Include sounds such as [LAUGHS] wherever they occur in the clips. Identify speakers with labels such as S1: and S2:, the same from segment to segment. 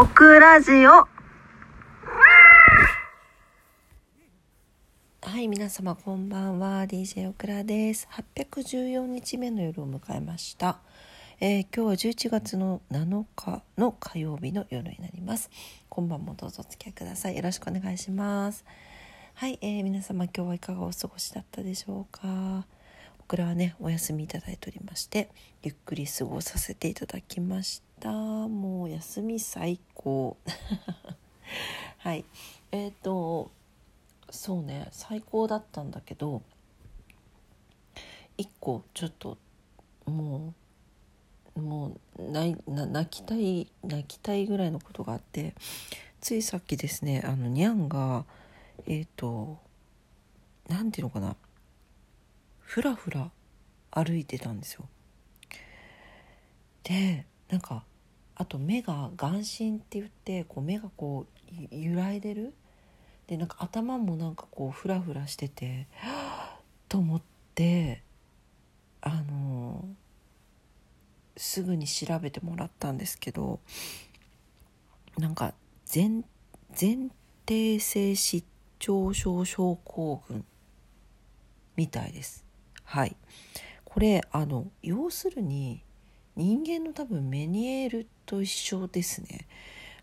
S1: オクラジオ
S2: はい、皆様こんばんは。DJ オクラです。814日目の夜を迎えました。えー今日は11月の7日の火曜日の夜になります。今晩もどうぞお付き合いください。よろしくお願いします。はい、えー皆様今日はいかがお過ごしだったでしょうか。オクラはね、お休みいただいておりまして、ゆっくり過ごさせていただきました。たもう休み最高。[LAUGHS] はい。えっ、と、そうね最高だったんだけど一個ちょっともうもう泣きたい泣きたいぐらいのことがあってついさっきですねあのにゃんがえっ、となんていうのかなふらふら歩いてたんですよ。でなんかあと目が眼神って言ってこう目がこう揺らいでる？でなんか頭もなんかこうフラフラしてて [GASPS] と思ってあのすぐに調べてもらったんですけどなんか前前提性失調症症候群みたいです。はい。これあの要するに人間の多分メニエールと一緒ですね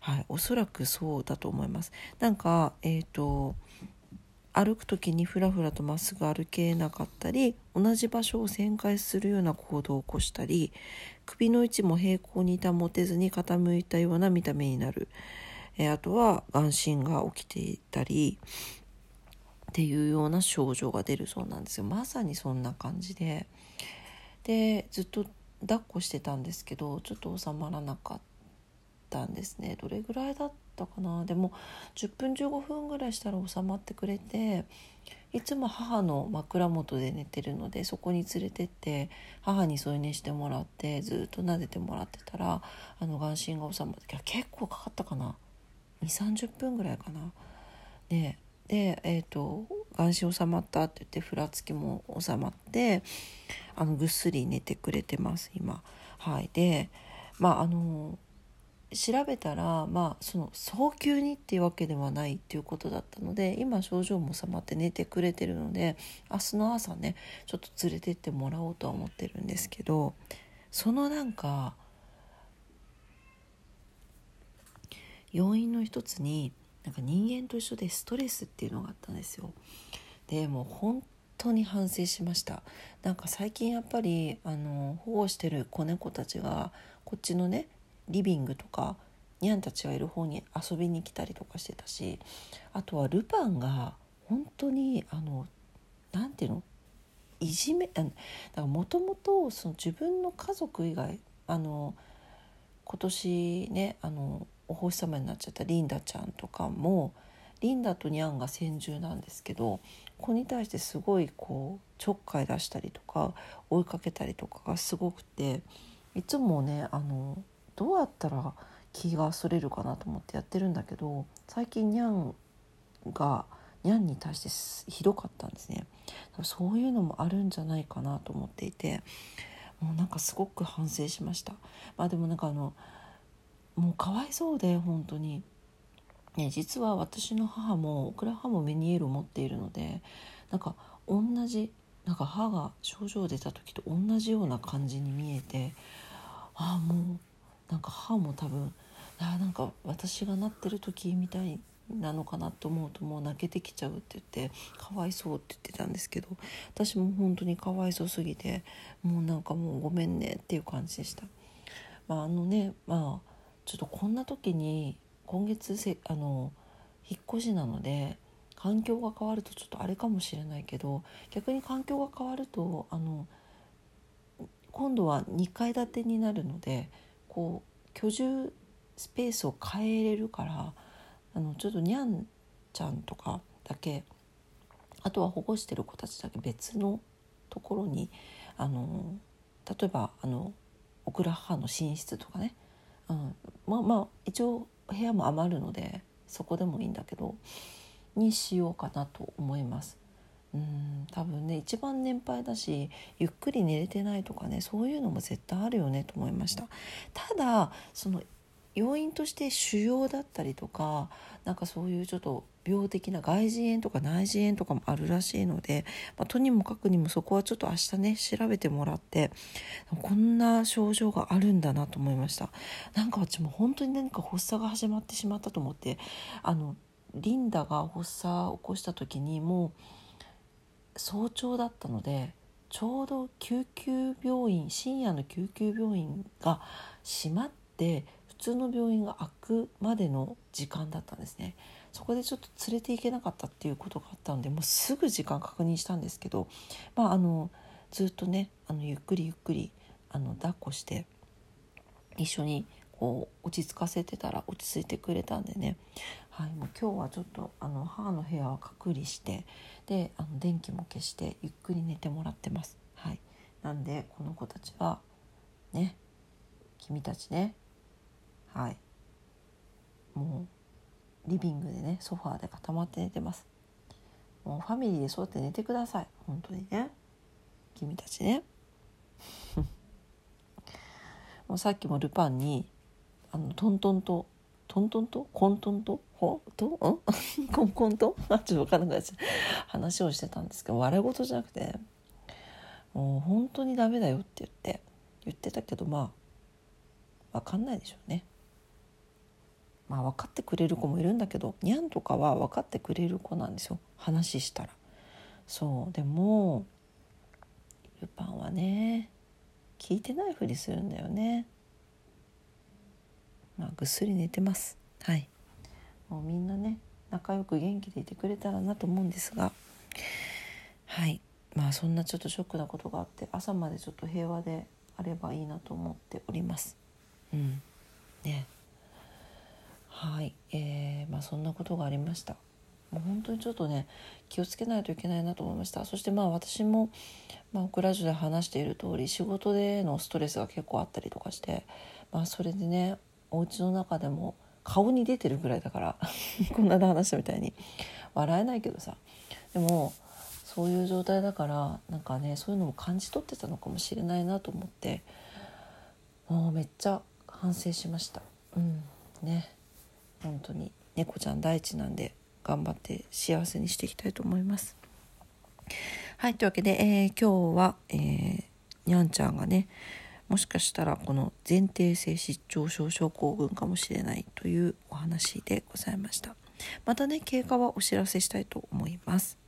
S2: はい、おそらくそうだと思います。なんか、えっ、と、歩く時にふらふらとまっすぐ歩けなかったり、同じ場所を旋回するような行動を起こしたり、首の位置も平行に保てずに傾いたような見た目になる。えーあとは眼神が起きていたり、っていうような症状が出るそうなんですよ。まさにそんな感じで。で、ずっと抱っこしてたんですけど、ちょっと収まらなかった。んですねどれぐらいだったかな？でも10分15分ぐらいしたら収まってくれていつも母の枕元で寝てるのでそこに連れてって母に添い寝してもらってずっと撫でてもらってたらあの眼神が収まって結構かかったかな？2 3 0分ぐらいかな？ででえっ、と眼神収まったって言ってふらつきも収まってあのぐっすり寝てくれてます今。はい、でまああの調べたらまあその早急にっていうわけではないっていうことだったので今症状も収まって寝てくれてるので明日の朝ねちょっと連れてってもらおうとは思ってるんですけどそのなんか要因の一つになんか人間と一緒でストレスっていうのがあったんですよ。でもう本当に反省しましたなんか最近やっぱりあの保護してる子猫たちがこっちのねリビングとかニャンたちがいる方に遊びに来たりとかしてたしあとはルパンが本当にあのなていうの？いじめだからもともと自分の家族以外あの今年ねあのお星様になっちゃったリンダちゃんとかもリンダとニャンが先住なんですけど子に対してすごいこうちょっかい出したりとか追いかけたりとかがすごくていつもねあのどうやったら気がそれるかなと思ってやってるんだけど最近ニャンがニャンに対してひどかったんですね。そういうのもあるんじゃないかなと思っていてもうなんかすごく反省しました。まあでもなんかあのもうかわいそうで本当にね実は私の母もオクラ母もメニエールを持っているのでなんか同じなんか歯が症状出た時と同じような感じに見えてああもうなんか歯も多分あなんか私がなってる時みたいなのかなと思うともう泣けてきちゃうって言ってかわいそうって言ってたんですけど私も本当にかわいそうすぎてもうなんかもうごめんねっていう感じでした。まあ、あのねまあちょっとこんな時に今月せあの引っ越しなので環境が変わるとちょっとあれかもしれないけど逆に環境が変わるとあの今度は2階建てになるのでこう居住スペースを変えれるからあのちょっとにゃんちゃんとかだけあとは保護してる子たちだけ別のところにあの例えばあのオクラ母の寝室とかね、うん、まあまあ一応部屋も余るのでそこでもいいんだけどにしようかなと思います。うん。多分ね一番年配だしゆっくり寝れてないとかねそういうのも絶対あるよねと思いました。ただその要因として腫瘍だったりとかなんかそういうちょっと病的な外耳炎とか内耳炎とかもあるらしいので、まあ、とにもかくにもそこはちょっと明日ね調べてもらってこんな症状があるんだなと思いました。なんか私も本当に何か発作が始まってしまったと思ってあのリンダが発作を起こした時にもう早朝だったのでちょうど救急病院深夜の救急病院が閉まって通の病院が開くまでの時間だったんですね。そこでちょっと連れて行けなかったっていうことがあったのでもうすぐ時間確認したんですけど、まあ、あのずっとねあのゆっくりゆっくりあの抱っこして一緒にこう落ち着かせてたら落ち着いてくれたんでね、はい、もう今日はちょっとあの母の部屋は隔離してであの電気も消してゆっくり寝てもらってます。はい、なんでこの子たちはね君たちねはい。もうリビングでねソファーで固まって寝てます。もうファミリーでそうやって寝てください。本当にね。君たちね。[LAUGHS] もうさっきもルパンにあのトントンとトントンと？コントンと？ほ？と？ん？[LAUGHS] コンコンと？ちょっと分からなくなっちゃ話をしてたんですけど笑い事じゃなくてもう本当にダメだよって言って言ってたけどまあ分かんないでしょうね。まあ分かってくれる子もいるんだけどにゃんとかは分かってくれる子なんですよ。話したら。そう。でもルパンはね聞いてないふりするんだよね。まあ、ぐっすり寝てます。はい。もうみんなね仲良く元気でいてくれたらなと思うんですが。はい。まあそんなちょっとショックなことがあって朝までちょっと平和であればいいなと思っております。うん。ね。はい。えー、まあそんなことがありました。もう本当にちょっとね気をつけないといけないなと思いました。そしてまあ私も、まあ、オクラジオで話している通り仕事でのストレスが結構あったりとかして、まあ、それでねお家の中でも顔に出てるぐらいだから [LAUGHS] こんなで話したみたいに笑えないけどさ。でもそういう状態だからなんかねそういうのも感じ取ってたのかもしれないなと思ってもうめっちゃ反省しました。うん。ね。本当に猫ちゃん第一なんで頑張って幸せにしていきたいと思います。はいというわけで、えー、今日は、えー、にゃんちゃんがねもしかしたらこの前提性失調症症候群かもしれないというお話でございました。またね経過はお知らせしたいと思います。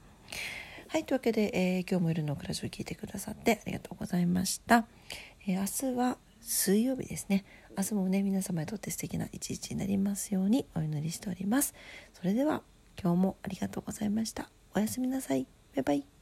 S2: はいというわけで、えー、今日も夜のクラジオ聞いてくださってありがとうございました、えー、明日は水曜日ですね。明日もね皆様にとって素敵な一日になりますようにお祈りしております。それでは今日もありがとうございました。おやすみなさい。バイバイ。